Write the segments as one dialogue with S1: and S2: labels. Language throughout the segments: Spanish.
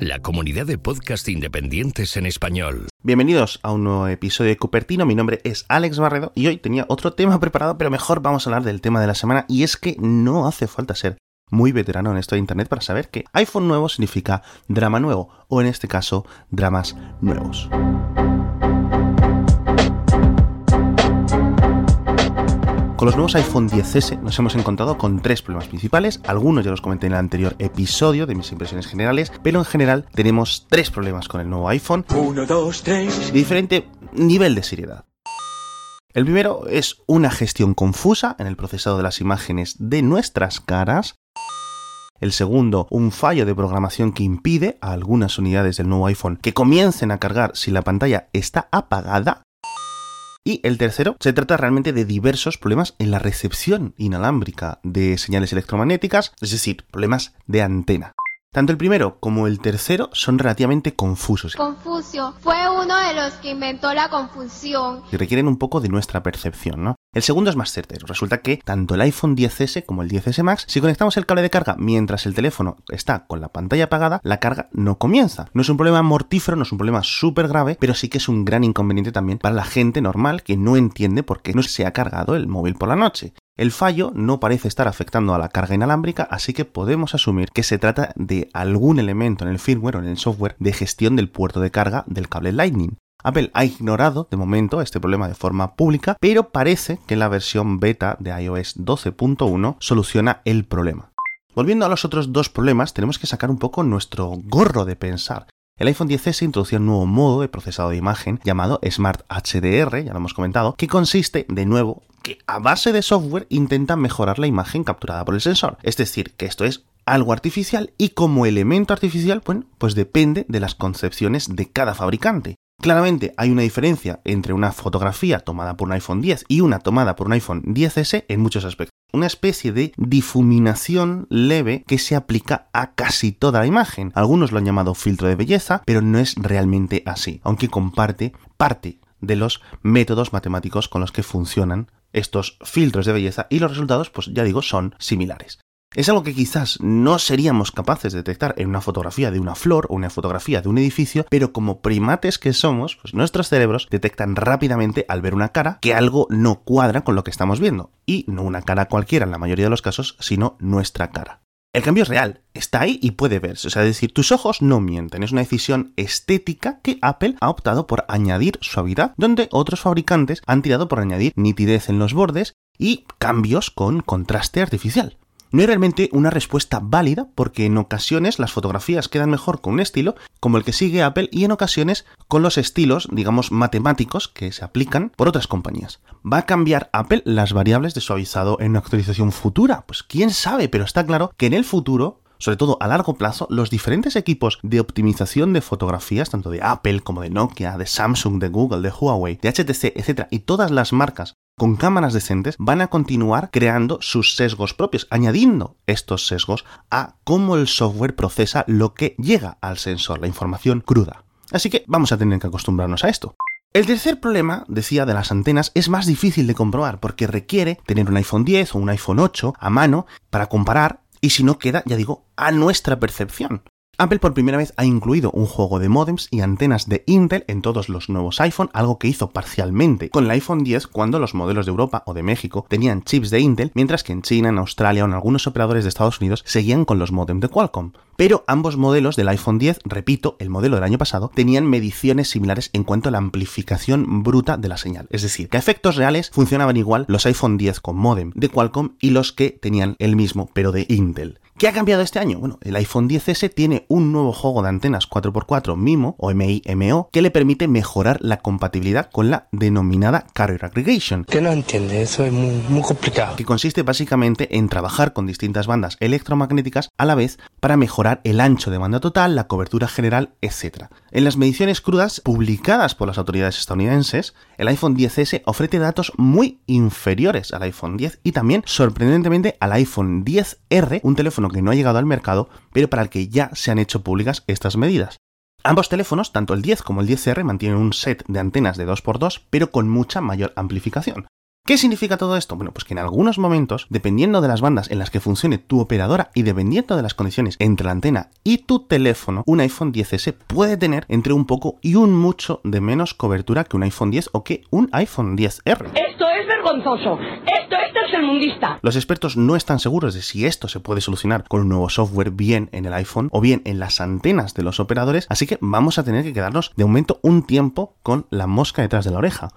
S1: La comunidad de podcast independientes en español.
S2: Bienvenidos a un nuevo episodio de Cupertino, mi nombre es Alex Barredo y hoy tenía otro tema preparado, pero mejor vamos a hablar del tema de la semana y es que no hace falta ser muy veterano en esto de Internet para saber que iPhone nuevo significa drama nuevo, o en este caso, dramas nuevos. Con los nuevos iPhone 10S nos hemos encontrado con tres problemas principales, algunos ya los comenté en el anterior episodio de mis impresiones generales, pero en general tenemos tres problemas con el nuevo iPhone
S3: Uno, dos, tres.
S2: de diferente nivel de seriedad. El primero es una gestión confusa en el procesado de las imágenes de nuestras caras. El segundo, un fallo de programación que impide a algunas unidades del nuevo iPhone que comiencen a cargar si la pantalla está apagada. Y el tercero, se trata realmente de diversos problemas en la recepción inalámbrica de señales electromagnéticas, es decir, problemas de antena. Tanto el primero como el tercero son relativamente confusos
S4: Confucio fue uno de los que inventó la confusión.
S2: y requieren un poco de nuestra percepción, ¿no? El segundo es más certero. Resulta que tanto el iPhone 10S como el 10S Max, si conectamos el cable de carga mientras el teléfono está con la pantalla apagada, la carga no comienza. No es un problema mortífero, no es un problema súper grave, pero sí que es un gran inconveniente también para la gente normal que no entiende por qué no se ha cargado el móvil por la noche. El fallo no parece estar afectando a la carga inalámbrica, así que podemos asumir que se trata de algún elemento en el firmware o en el software de gestión del puerto de carga del cable Lightning. Apple ha ignorado de momento este problema de forma pública, pero parece que la versión beta de iOS 12.1 soluciona el problema. Volviendo a los otros dos problemas, tenemos que sacar un poco nuestro gorro de pensar. El iPhone 10S introducía un nuevo modo de procesado de imagen llamado Smart HDR, ya lo hemos comentado, que consiste, de nuevo, que a base de software intenta mejorar la imagen capturada por el sensor. Es decir, que esto es algo artificial y como elemento artificial, bueno, pues depende de las concepciones de cada fabricante. Claramente hay una diferencia entre una fotografía tomada por un iPhone 10 y una tomada por un iPhone 10S en muchos aspectos. Una especie de difuminación leve que se aplica a casi toda la imagen. Algunos lo han llamado filtro de belleza, pero no es realmente así, aunque comparte parte de los métodos matemáticos con los que funcionan estos filtros de belleza y los resultados, pues ya digo, son similares. Es algo que quizás no seríamos capaces de detectar en una fotografía de una flor o una fotografía de un edificio, pero como primates que somos, pues nuestros cerebros detectan rápidamente al ver una cara que algo no cuadra con lo que estamos viendo. Y no una cara cualquiera en la mayoría de los casos, sino nuestra cara. El cambio es real, está ahí y puede verse. Es decir, tus ojos no mienten. Es una decisión estética que Apple ha optado por añadir suavidad, donde otros fabricantes han tirado por añadir nitidez en los bordes y cambios con contraste artificial. No es realmente una respuesta válida porque en ocasiones las fotografías quedan mejor con un estilo como el que sigue Apple y en ocasiones con los estilos, digamos, matemáticos que se aplican por otras compañías. ¿Va a cambiar Apple las variables de suavizado en una actualización futura? Pues quién sabe, pero está claro que en el futuro sobre todo a largo plazo, los diferentes equipos de optimización de fotografías, tanto de Apple como de Nokia, de Samsung, de Google, de Huawei, de HTC, etc., y todas las marcas con cámaras decentes van a continuar creando sus sesgos propios, añadiendo estos sesgos a cómo el software procesa lo que llega al sensor, la información cruda. Así que vamos a tener que acostumbrarnos a esto. El tercer problema, decía, de las antenas es más difícil de comprobar porque requiere tener un iPhone 10 o un iPhone 8 a mano para comparar y si no queda, ya digo, a nuestra percepción. Apple por primera vez ha incluido un juego de modems y antenas de Intel en todos los nuevos iPhone, algo que hizo parcialmente con el iPhone 10 cuando los modelos de Europa o de México tenían chips de Intel, mientras que en China, en Australia o en algunos operadores de Estados Unidos seguían con los modems de Qualcomm. Pero ambos modelos del iPhone 10, repito, el modelo del año pasado, tenían mediciones similares en cuanto a la amplificación bruta de la señal. Es decir, que a efectos reales funcionaban igual los iPhone 10 con modem de Qualcomm y los que tenían el mismo, pero de Intel. ¿Qué ha cambiado este año? Bueno, el iPhone 10S tiene un nuevo juego de antenas 4x4 MIMO o MI-MO que le permite mejorar la compatibilidad con la denominada Carrier Aggregation,
S3: Que no entiende, eso es muy, muy complicado.
S2: que consiste básicamente en trabajar con distintas bandas electromagnéticas a la vez para mejorar el ancho de banda total, la cobertura general, etc. En las mediciones crudas publicadas por las autoridades estadounidenses, el iPhone 10S ofrece datos muy inferiores al iPhone 10 y también, sorprendentemente, al iPhone 10R, un teléfono que no ha llegado al mercado, pero para el que ya se han hecho públicas estas medidas. Ambos teléfonos, tanto el 10 como el 10R, mantienen un set de antenas de 2x2, pero con mucha mayor amplificación. ¿Qué significa todo esto? Bueno, pues que en algunos momentos, dependiendo de las bandas en las que funcione tu operadora y dependiendo de las condiciones entre la antena y tu teléfono, un iPhone 10S puede tener entre un poco y un mucho de menos cobertura que un iPhone 10 o que un iPhone 10R.
S5: Esto es vergonzoso. Esto es tercermundista.
S2: Los expertos no están seguros de si esto se puede solucionar con un nuevo software bien en el iPhone o bien en las antenas de los operadores, así que vamos a tener que quedarnos de momento un tiempo con la mosca detrás de la oreja.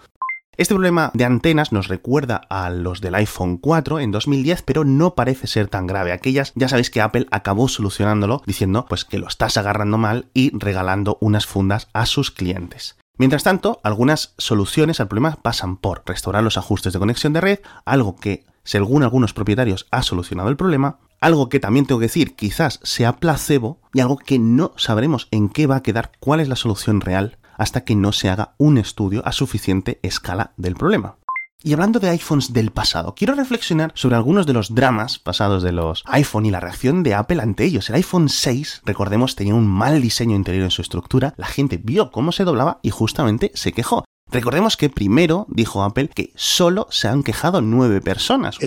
S2: Este problema de antenas nos recuerda a los del iPhone 4 en 2010, pero no parece ser tan grave. Aquellas ya sabéis que Apple acabó solucionándolo diciendo pues que lo estás agarrando mal y regalando unas fundas a sus clientes. Mientras tanto, algunas soluciones al problema pasan por restaurar los ajustes de conexión de red, algo que, según algunos propietarios, ha solucionado el problema, algo que también tengo que decir quizás sea placebo y algo que no sabremos en qué va a quedar, cuál es la solución real hasta que no se haga un estudio a suficiente escala del problema. Y hablando de iPhones del pasado, quiero reflexionar sobre algunos de los dramas pasados de los iPhone y la reacción de Apple ante ellos. El iPhone 6, recordemos, tenía un mal diseño interior en su estructura, la gente vio cómo se doblaba y justamente se quejó. Recordemos que primero dijo Apple que solo se han quejado nueve personas.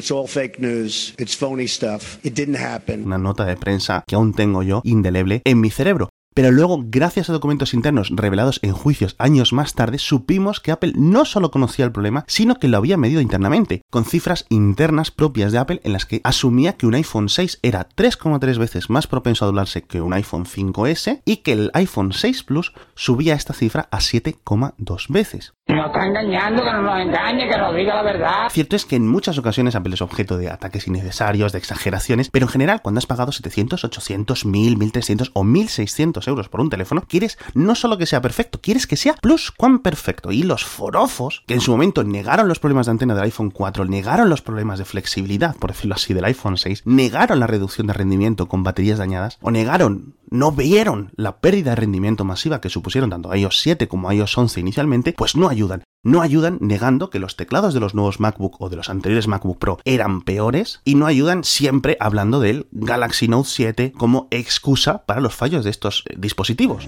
S2: Una nota de prensa que aún tengo yo indeleble en mi cerebro. Pero luego, gracias a documentos internos revelados en juicios años más tarde, supimos que Apple no solo conocía el problema, sino que lo había medido internamente, con cifras internas propias de Apple en las que asumía que un iPhone 6 era 3,3 veces más propenso a doblarse que un iPhone 5S y que el iPhone 6 Plus subía esta cifra a 7,2 veces.
S5: No está engañando, que no nos engañe, que nos diga la verdad.
S2: Cierto es que en muchas ocasiones Apple es objeto de ataques innecesarios, de exageraciones, pero en general cuando has pagado 700, 800, 1000, 1300 o 1600 euros por un teléfono, quieres no solo que sea perfecto, quieres que sea plus cuán perfecto. Y los forofos, que en su momento negaron los problemas de antena del iPhone 4, negaron los problemas de flexibilidad, por decirlo así, del iPhone 6, negaron la reducción de rendimiento con baterías dañadas, o negaron no vieron la pérdida de rendimiento masiva que supusieron tanto iOS 7 como iOS 11 inicialmente, pues no ayudan. No ayudan negando que los teclados de los nuevos MacBook o de los anteriores MacBook Pro eran peores y no ayudan siempre hablando del Galaxy Note 7 como excusa para los fallos de estos eh, dispositivos.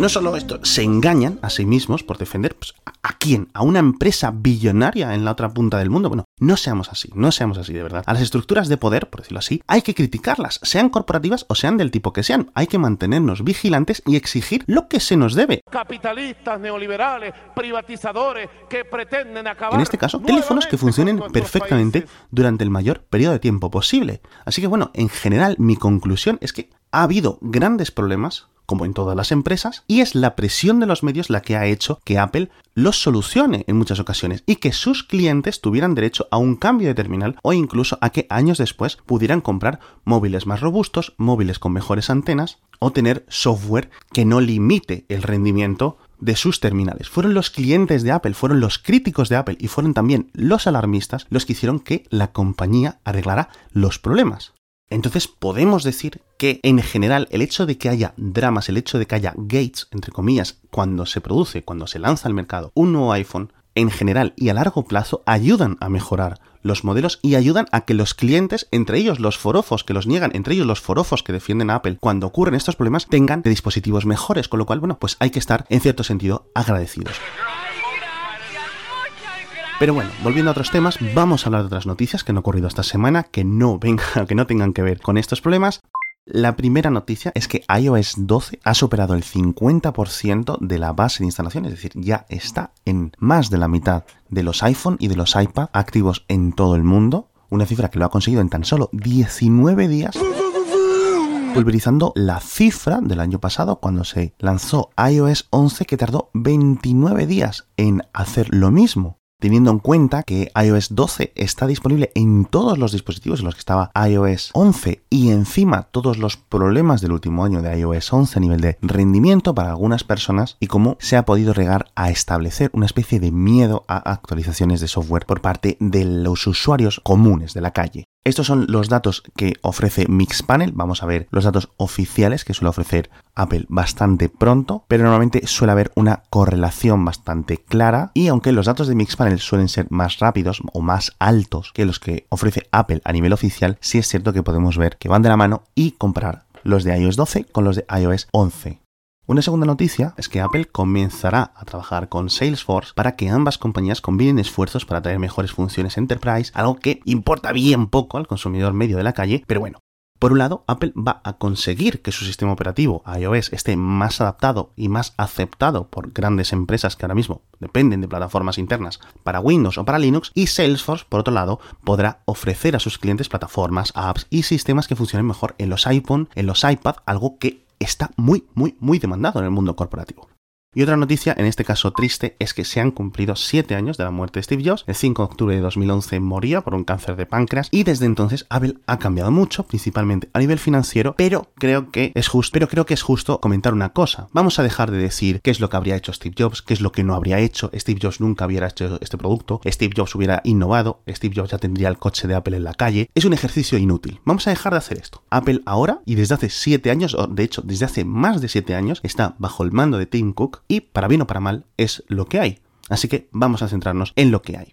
S2: No solo esto, se engañan a sí mismos por defender pues, a quién, a una empresa billonaria en la otra punta del mundo. Bueno, no seamos así, no seamos así de verdad. A las estructuras de poder, por decirlo así, hay que criticarlas, sean corporativas o sean del tipo que sean. Hay que mantenernos vigilantes y exigir lo que se nos debe.
S6: Capitalistas, neoliberales, privatizadores que pretenden acabar.
S2: En este caso, teléfonos que funcionen perfectamente durante el mayor periodo de tiempo posible. Así que bueno, en general mi conclusión es que ha habido grandes problemas como en todas las empresas, y es la presión de los medios la que ha hecho que Apple los solucione en muchas ocasiones y que sus clientes tuvieran derecho a un cambio de terminal o incluso a que años después pudieran comprar móviles más robustos, móviles con mejores antenas o tener software que no limite el rendimiento de sus terminales. Fueron los clientes de Apple, fueron los críticos de Apple y fueron también los alarmistas los que hicieron que la compañía arreglara los problemas. Entonces podemos decir que en general el hecho de que haya dramas, el hecho de que haya gates, entre comillas, cuando se produce, cuando se lanza al mercado un nuevo iPhone, en general y a largo plazo ayudan a mejorar los modelos y ayudan a que los clientes, entre ellos los forofos que los niegan, entre ellos los forofos que defienden a Apple, cuando ocurren estos problemas, tengan dispositivos mejores, con lo cual, bueno, pues hay que estar en cierto sentido agradecidos. Pero bueno, volviendo a otros temas, vamos a hablar de otras noticias que han ocurrido esta semana que no vengan, que no tengan que ver con estos problemas. La primera noticia es que iOS 12 ha superado el 50% de la base de instalación, es decir, ya está en más de la mitad de los iPhone y de los iPad activos en todo el mundo, una cifra que lo ha conseguido en tan solo 19 días pulverizando la cifra del año pasado cuando se lanzó iOS 11 que tardó 29 días en hacer lo mismo teniendo en cuenta que iOS 12 está disponible en todos los dispositivos en los que estaba iOS 11 y encima todos los problemas del último año de iOS 11 a nivel de rendimiento para algunas personas y cómo se ha podido regar a establecer una especie de miedo a actualizaciones de software por parte de los usuarios comunes de la calle. Estos son los datos que ofrece Mixpanel. Vamos a ver los datos oficiales que suele ofrecer Apple bastante pronto, pero normalmente suele haber una correlación bastante clara. Y aunque los datos de Mixpanel suelen ser más rápidos o más altos que los que ofrece Apple a nivel oficial, sí es cierto que podemos ver que van de la mano y comparar los de iOS 12 con los de iOS 11. Una segunda noticia es que Apple comenzará a trabajar con Salesforce para que ambas compañías combinen esfuerzos para traer mejores funciones Enterprise, algo que importa bien poco al consumidor medio de la calle, pero bueno, por un lado, Apple va a conseguir que su sistema operativo iOS esté más adaptado y más aceptado por grandes empresas que ahora mismo dependen de plataformas internas para Windows o para Linux y Salesforce, por otro lado, podrá ofrecer a sus clientes plataformas, apps y sistemas que funcionen mejor en los iPhone, en los iPad, algo que está muy, muy, muy demandado en el mundo corporativo. Y otra noticia, en este caso triste, es que se han cumplido 7 años de la muerte de Steve Jobs. El 5 de octubre de 2011 moría por un cáncer de páncreas y desde entonces Apple ha cambiado mucho, principalmente a nivel financiero, pero creo que es justo, pero creo que es justo comentar una cosa. Vamos a dejar de decir qué es lo que habría hecho Steve Jobs, qué es lo que no habría hecho. Steve Jobs nunca hubiera hecho este producto, Steve Jobs hubiera innovado, Steve Jobs ya tendría el coche de Apple en la calle. Es un ejercicio inútil. Vamos a dejar de hacer esto. Apple ahora y desde hace 7 años, o de hecho desde hace más de 7 años, está bajo el mando de Tim Cook y para bien o para mal es lo que hay. Así que vamos a centrarnos en lo que hay.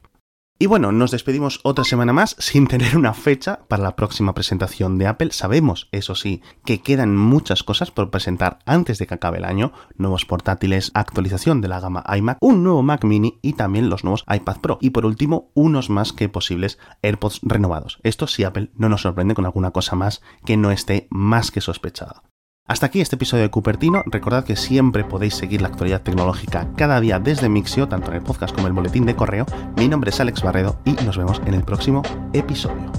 S2: Y bueno, nos despedimos otra semana más sin tener una fecha para la próxima presentación de Apple. Sabemos, eso sí, que quedan muchas cosas por presentar antes de que acabe el año. Nuevos portátiles, actualización de la gama iMac, un nuevo Mac mini y también los nuevos iPad Pro. Y por último, unos más que posibles AirPods renovados. Esto si Apple no nos sorprende con alguna cosa más que no esté más que sospechada. Hasta aquí este episodio de Cupertino. Recordad que siempre podéis seguir la actualidad tecnológica cada día desde Mixio, tanto en el podcast como en el boletín de correo. Mi nombre es Alex Barredo y nos vemos en el próximo episodio.